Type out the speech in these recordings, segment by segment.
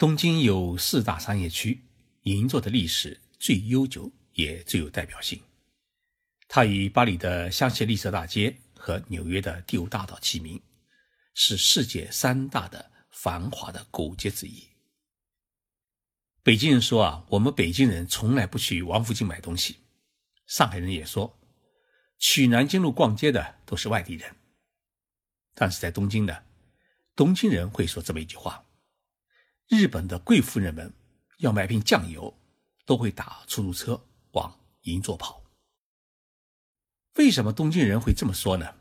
东京有四大商业区，银座的历史最悠久，也最有代表性。它与巴黎的香榭丽舍大街和纽约的第五大道齐名，是世界三大的繁华的古街之一。北京人说啊，我们北京人从来不去王府井买东西。上海人也说，去南京路逛街的都是外地人。但是在东京呢，东京人会说这么一句话。日本的贵妇人们要买瓶酱油，都会打出租车往银座跑。为什么东京人会这么说呢？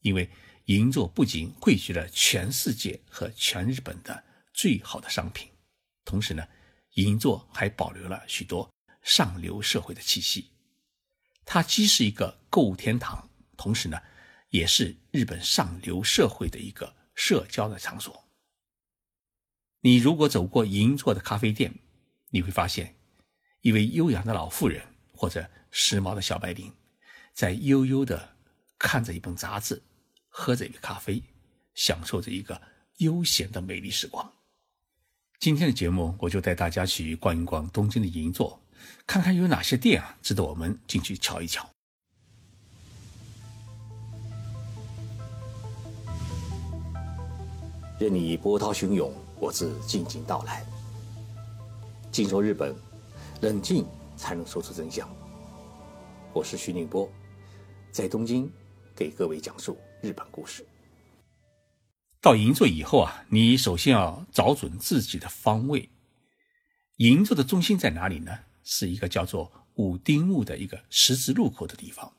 因为银座不仅汇聚了全世界和全日本的最好的商品，同时呢，银座还保留了许多上流社会的气息。它既是一个购物天堂，同时呢，也是日本上流社会的一个社交的场所。你如果走过银座的咖啡店，你会发现，一位优雅的老妇人或者时髦的小白领，在悠悠地看着一本杂志，喝着一杯咖啡，享受着一个悠闲的美丽时光。今天的节目，我就带大家去逛一逛东京的银座，看看有哪些店啊值得我们进去瞧一瞧。任你波涛汹涌。我自静静到来。静说日本，冷静才能说出真相。我是徐宁波，在东京给各位讲述日本故事。到银座以后啊，你首先要找准自己的方位。银座的中心在哪里呢？是一个叫做五丁目的一个十字路口的地方。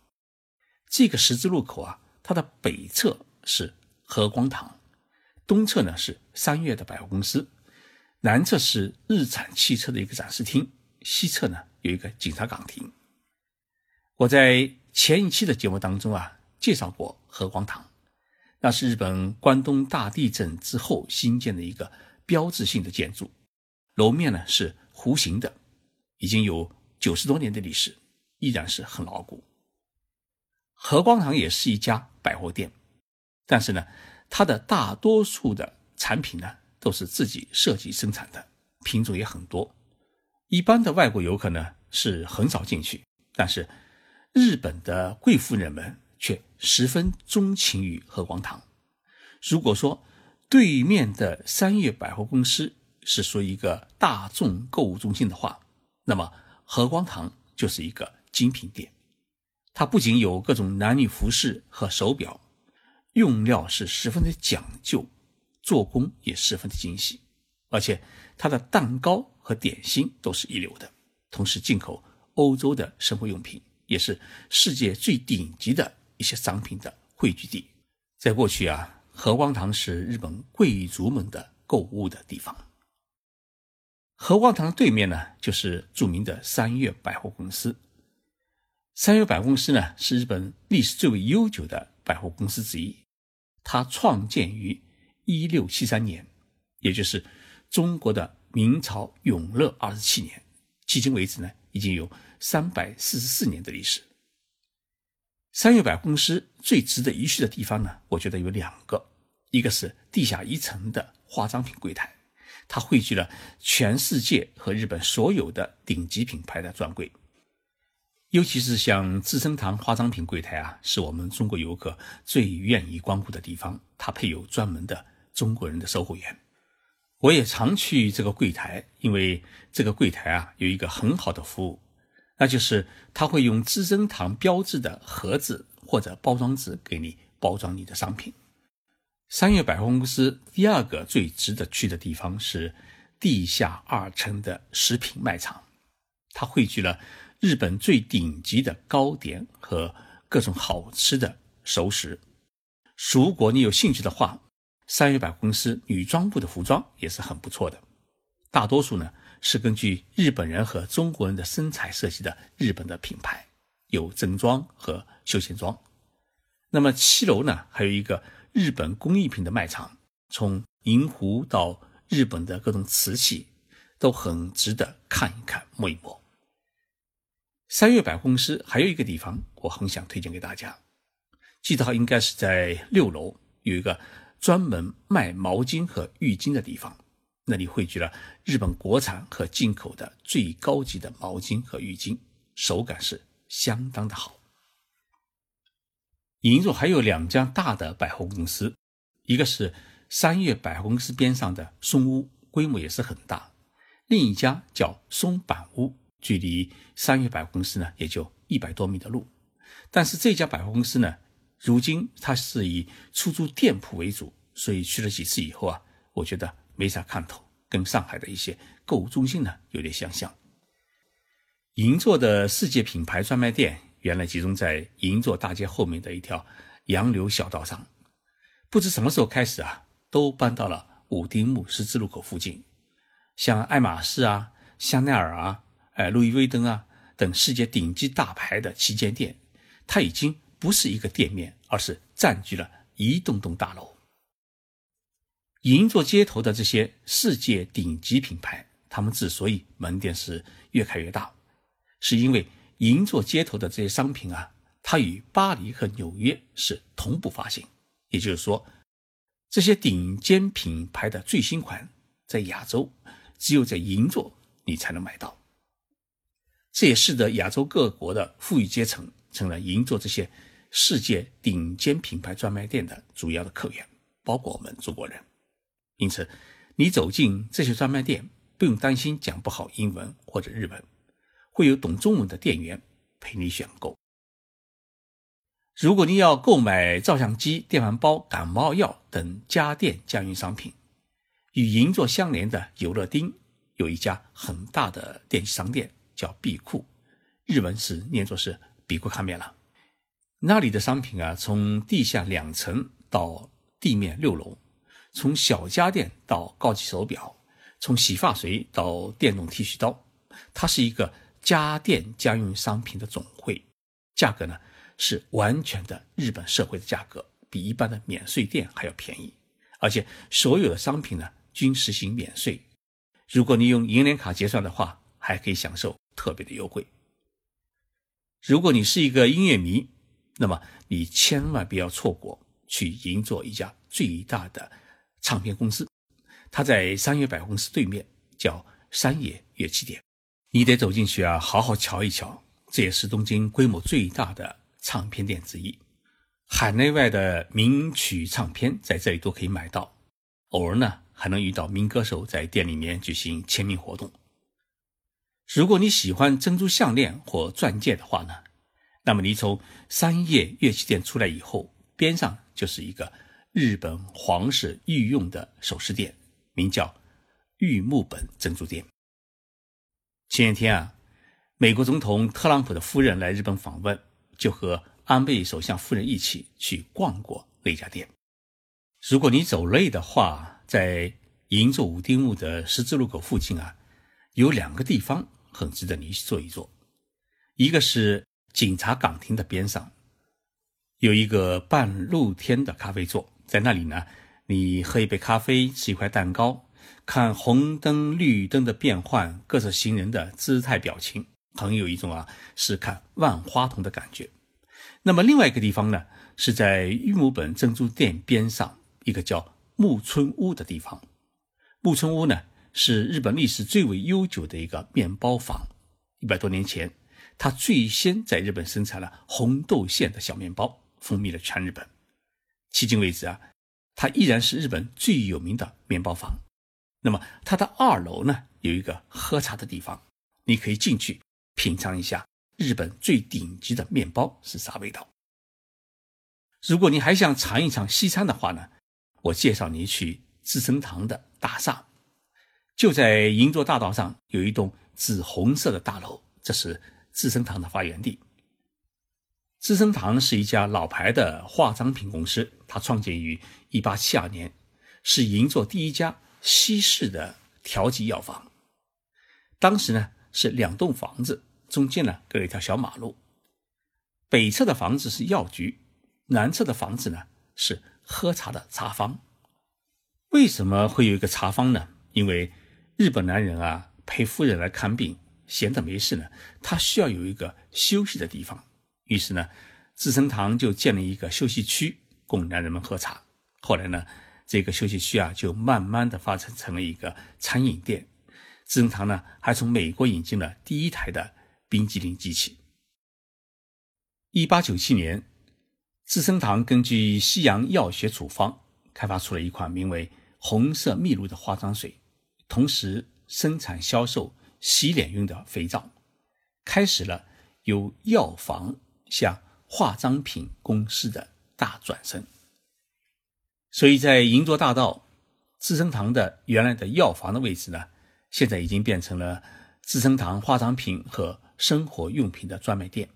这个十字路口啊，它的北侧是和光堂。东侧呢是三月的百货公司，南侧是日产汽车的一个展示厅，西侧呢有一个警察岗亭。我在前一期的节目当中啊介绍过和光堂，那是日本关东大地震之后新建的一个标志性的建筑，楼面呢是弧形的，已经有九十多年的历史，依然是很牢固。和光堂也是一家百货店，但是呢。它的大多数的产品呢，都是自己设计生产的，品种也很多。一般的外国游客呢是很少进去，但是日本的贵妇人们却十分钟情于和光堂。如果说对面的三月百货公司是说一个大众购物中心的话，那么和光堂就是一个精品店。它不仅有各种男女服饰和手表。用料是十分的讲究，做工也十分的精细，而且它的蛋糕和点心都是一流的。同时，进口欧洲的生活用品也是世界最顶级的一些商品的汇聚地。在过去啊，和光堂是日本贵族们的购物的地方。和光堂的对面呢，就是著名的三月百货公司。三月百货公司呢，是日本历史最为悠久的百货公司之一。它创建于一六七三年，也就是中国的明朝永乐二十七年。迄今为止呢，已经有三百四十四年的历史。三月百货公司最值得一去的地方呢，我觉得有两个，一个是地下一层的化妆品柜台，它汇聚了全世界和日本所有的顶级品牌的专柜。尤其是像资生堂化妆品柜台啊，是我们中国游客最愿意光顾的地方。它配有专门的中国人的售货员。我也常去这个柜台，因为这个柜台啊有一个很好的服务，那就是他会用资生堂标志的盒子或者包装纸给你包装你的商品。三月百货公司第二个最值得去的地方是地下二层的食品卖场，它汇聚了。日本最顶级的糕点和各种好吃的熟食。如果你有兴趣的话，三月百货公司女装部的服装也是很不错的。大多数呢是根据日本人和中国人的身材设计的日本的品牌，有正装和休闲装。那么七楼呢还有一个日本工艺品的卖场，从银壶到日本的各种瓷器，都很值得看一看摸一摸。三月百货公司还有一个地方，我很想推荐给大家。记得应该是在六楼，有一个专门卖毛巾和浴巾的地方。那里汇聚了日本国产和进口的最高级的毛巾和浴巾，手感是相当的好。银座还有两家大的百货公司，一个是三月百货公司边上的松屋，规模也是很大；另一家叫松板屋，距离三月百货公司呢也就一百多米的路。但是这家百货公司呢，如今它是以出租店铺为主，所以去了几次以后啊，我觉得。没啥看头，跟上海的一些购物中心呢有点相像。银座的世界品牌专卖店原来集中在银座大街后面的一条洋流小道上，不知什么时候开始啊，都搬到了武丁木十字路口附近。像爱马仕啊、香奈儿啊、哎路易威登啊等世界顶级大牌的旗舰店，它已经不是一个店面，而是占据了一栋栋大楼。银座街头的这些世界顶级品牌，他们之所以门店是越开越大，是因为银座街头的这些商品啊，它与巴黎和纽约是同步发行。也就是说，这些顶尖品牌的最新款在亚洲只有在银座你才能买到。这也使得亚洲各国的富裕阶层成了银座这些世界顶尖品牌专卖店的主要的客源，包括我们中国人。因此，你走进这些专卖店，不用担心讲不好英文或者日文，会有懂中文的店员陪你选购。如果你要购买照相机、电饭煲、感冒药等家电家用商品，与银座相连的有乐町有一家很大的电器商店，叫币库，日文是念作是比库卡面了。那里的商品啊，从地下两层到地面六楼。从小家电到高级手表，从洗发水到电动剃须刀，它是一个家电家用商品的总会。价格呢是完全的日本社会的价格，比一般的免税店还要便宜。而且所有的商品呢均实行免税。如果你用银联卡结算的话，还可以享受特别的优惠。如果你是一个音乐迷，那么你千万不要错过去银座一家最大的。唱片公司，它在三月百货公司对面，叫山野乐器店。你得走进去啊，好好瞧一瞧。这也是东京规模最大的唱片店之一，海内外的名曲唱片在这里都可以买到。偶尔呢，还能遇到名歌手在店里面举行签名活动。如果你喜欢珍珠项链或钻戒的话呢，那么你从三叶乐器店出来以后，边上就是一个。日本皇室御用的首饰店，名叫玉木本珍珠店。前几天啊，美国总统特朗普的夫人来日本访问，就和安倍首相夫人一起去逛过那家店。如果你走累的话，在银座五丁目的十字路口附近啊，有两个地方很值得你去坐一坐。一个是警察岗亭的边上，有一个半露天的咖啡座。在那里呢，你喝一杯咖啡，吃一块蛋糕，看红灯绿灯的变换，各色行人的姿态表情，很有一种啊是看万花筒的感觉。那么另外一个地方呢，是在玉木本珍珠店边上一个叫木村屋的地方。木村屋呢是日本历史最为悠久的一个面包坊，一百多年前，它最先在日本生产了红豆馅的小面包，风靡了全日本。迄今为止啊，它依然是日本最有名的面包房。那么它的二楼呢，有一个喝茶的地方，你可以进去品尝一下日本最顶级的面包是啥味道。如果你还想尝一尝西餐的话呢，我介绍你去资生堂的大厦，就在银座大道上有一栋紫红色的大楼，这是资生堂的发源地。资生堂是一家老牌的化妆品公司，它创建于1872年，是银座第一家西式的调剂药房。当时呢是两栋房子，中间呢隔了一条小马路。北侧的房子是药局，南侧的房子呢是喝茶的茶坊。为什么会有一个茶坊呢？因为日本男人啊陪夫人来看病，闲着没事呢，他需要有一个休息的地方。于是呢，资生堂就建了一个休息区供男人们喝茶。后来呢，这个休息区啊就慢慢的发展成了一个餐饮店。资生堂呢还从美国引进了第一台的冰激凌机器。一八九七年，资生堂根据西洋药学处方开发出了一款名为“红色蜜露”的化妆水，同时生产销售洗脸用的肥皂，开始了由药房向化妆品公司的大转身。所以在银座大道资生堂的原来的药房的位置呢，现在已经变成了资生堂化妆品和生活用品的专卖店。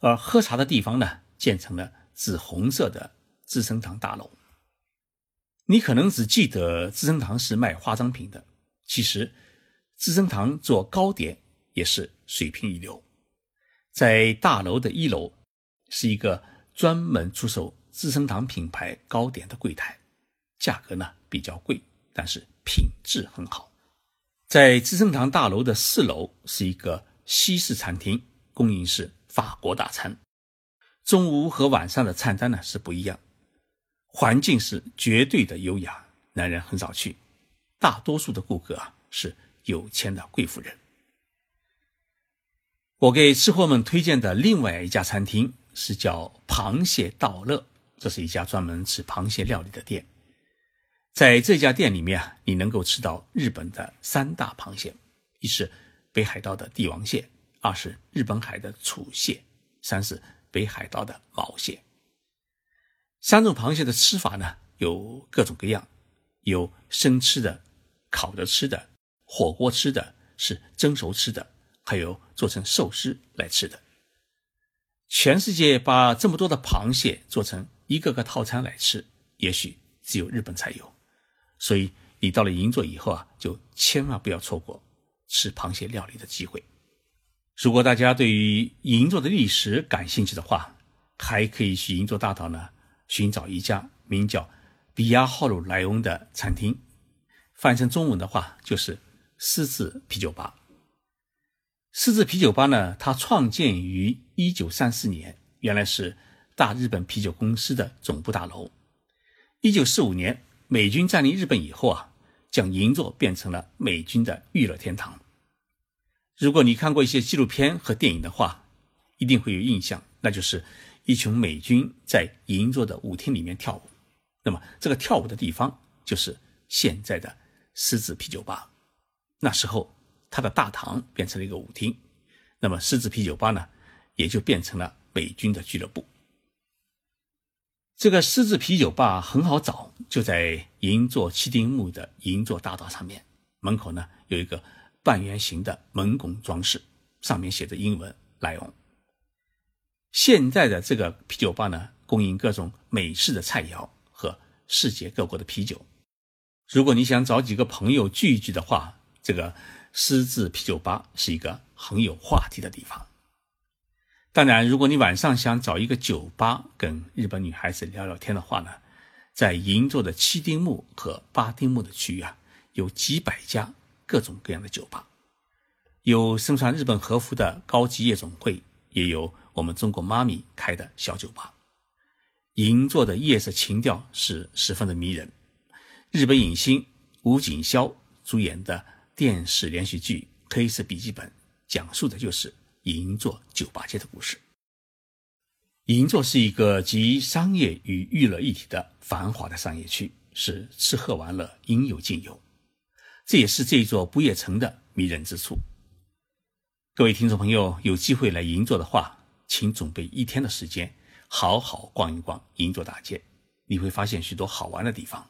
而喝茶的地方呢，建成了紫红色的资生堂大楼。你可能只记得资生堂是卖化妆品的，其实资生堂做糕点也是水平一流。在大楼的一楼是一个专门出售资生堂品牌糕点的柜台，价格呢比较贵，但是品质很好。在资生堂大楼的四楼是一个西式餐厅，供应是。法国大餐，中午和晚上的菜单呢是不一样，环境是绝对的优雅，男人很少去，大多数的顾客啊是有钱的贵妇人。我给吃货们推荐的另外一家餐厅是叫螃蟹道乐，这是一家专门吃螃蟹料理的店。在这家店里面，你能够吃到日本的三大螃蟹，一是北海道的帝王蟹。二是日本海的楚蟹，三是北海道的毛蟹。三种螃蟹的吃法呢有各种各样，有生吃的、烤着吃的、火锅吃的，是蒸熟吃的，还有做成寿司来吃的。全世界把这么多的螃蟹做成一个个套餐来吃，也许只有日本才有。所以你到了银座以后啊，就千万不要错过吃螃蟹料理的机会。如果大家对于银座的历史感兴趣的话，还可以去银座大道呢寻找一家名叫“比亚号鲁莱翁”的餐厅，翻译成中文的话就是“狮子啤酒吧”。狮子啤酒吧呢，它创建于一九三四年，原来是大日本啤酒公司的总部大楼。一九四五年，美军占领日本以后啊，将银座变成了美军的娱乐天堂。如果你看过一些纪录片和电影的话，一定会有印象，那就是一群美军在银座的舞厅里面跳舞。那么，这个跳舞的地方就是现在的狮子啤酒吧。那时候，它的大堂变成了一个舞厅，那么狮子啤酒吧呢，也就变成了美军的俱乐部。这个狮子啤酒吧很好找，就在银座七丁目的银座大道上面，门口呢有一个。半圆形的门拱装饰，上面写着英文“莱翁”。现在的这个啤酒吧呢，供应各种美式的菜肴和世界各国的啤酒。如果你想找几个朋友聚一聚的话，这个狮子啤酒吧是一个很有话题的地方。当然，如果你晚上想找一个酒吧跟日本女孩子聊聊天的话呢，在银座的七丁目和八丁目的区域啊，有几百家。各种各样的酒吧，有身穿日本和服的高级夜总会，也有我们中国妈咪开的小酒吧。银座的夜色情调是十分的迷人。日本影星吴锦潇主演的电视连续剧《黑色笔记本》，讲述的就是银座酒吧街的故事。银座是一个集商业与娱乐一体的繁华的商业区，是吃喝玩乐应有尽有。这也是这座不夜城的迷人之处。各位听众朋友，有机会来银座的话，请准备一天的时间，好好逛一逛银座大街，你会发现许多好玩的地方。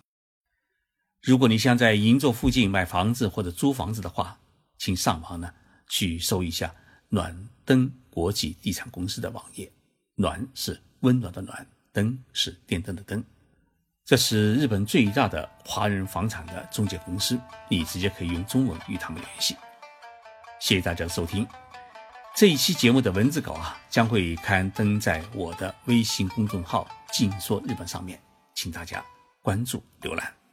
如果你想在银座附近买房子或者租房子的话，请上网呢去搜一下暖灯国际地产公司的网页。暖是温暖的暖，灯是电灯的灯。这是日本最大的华人房产的中介公司，你直接可以用中文与他们联系。谢谢大家的收听，这一期节目的文字稿啊将会刊登在我的微信公众号“静说日本”上面，请大家关注浏览。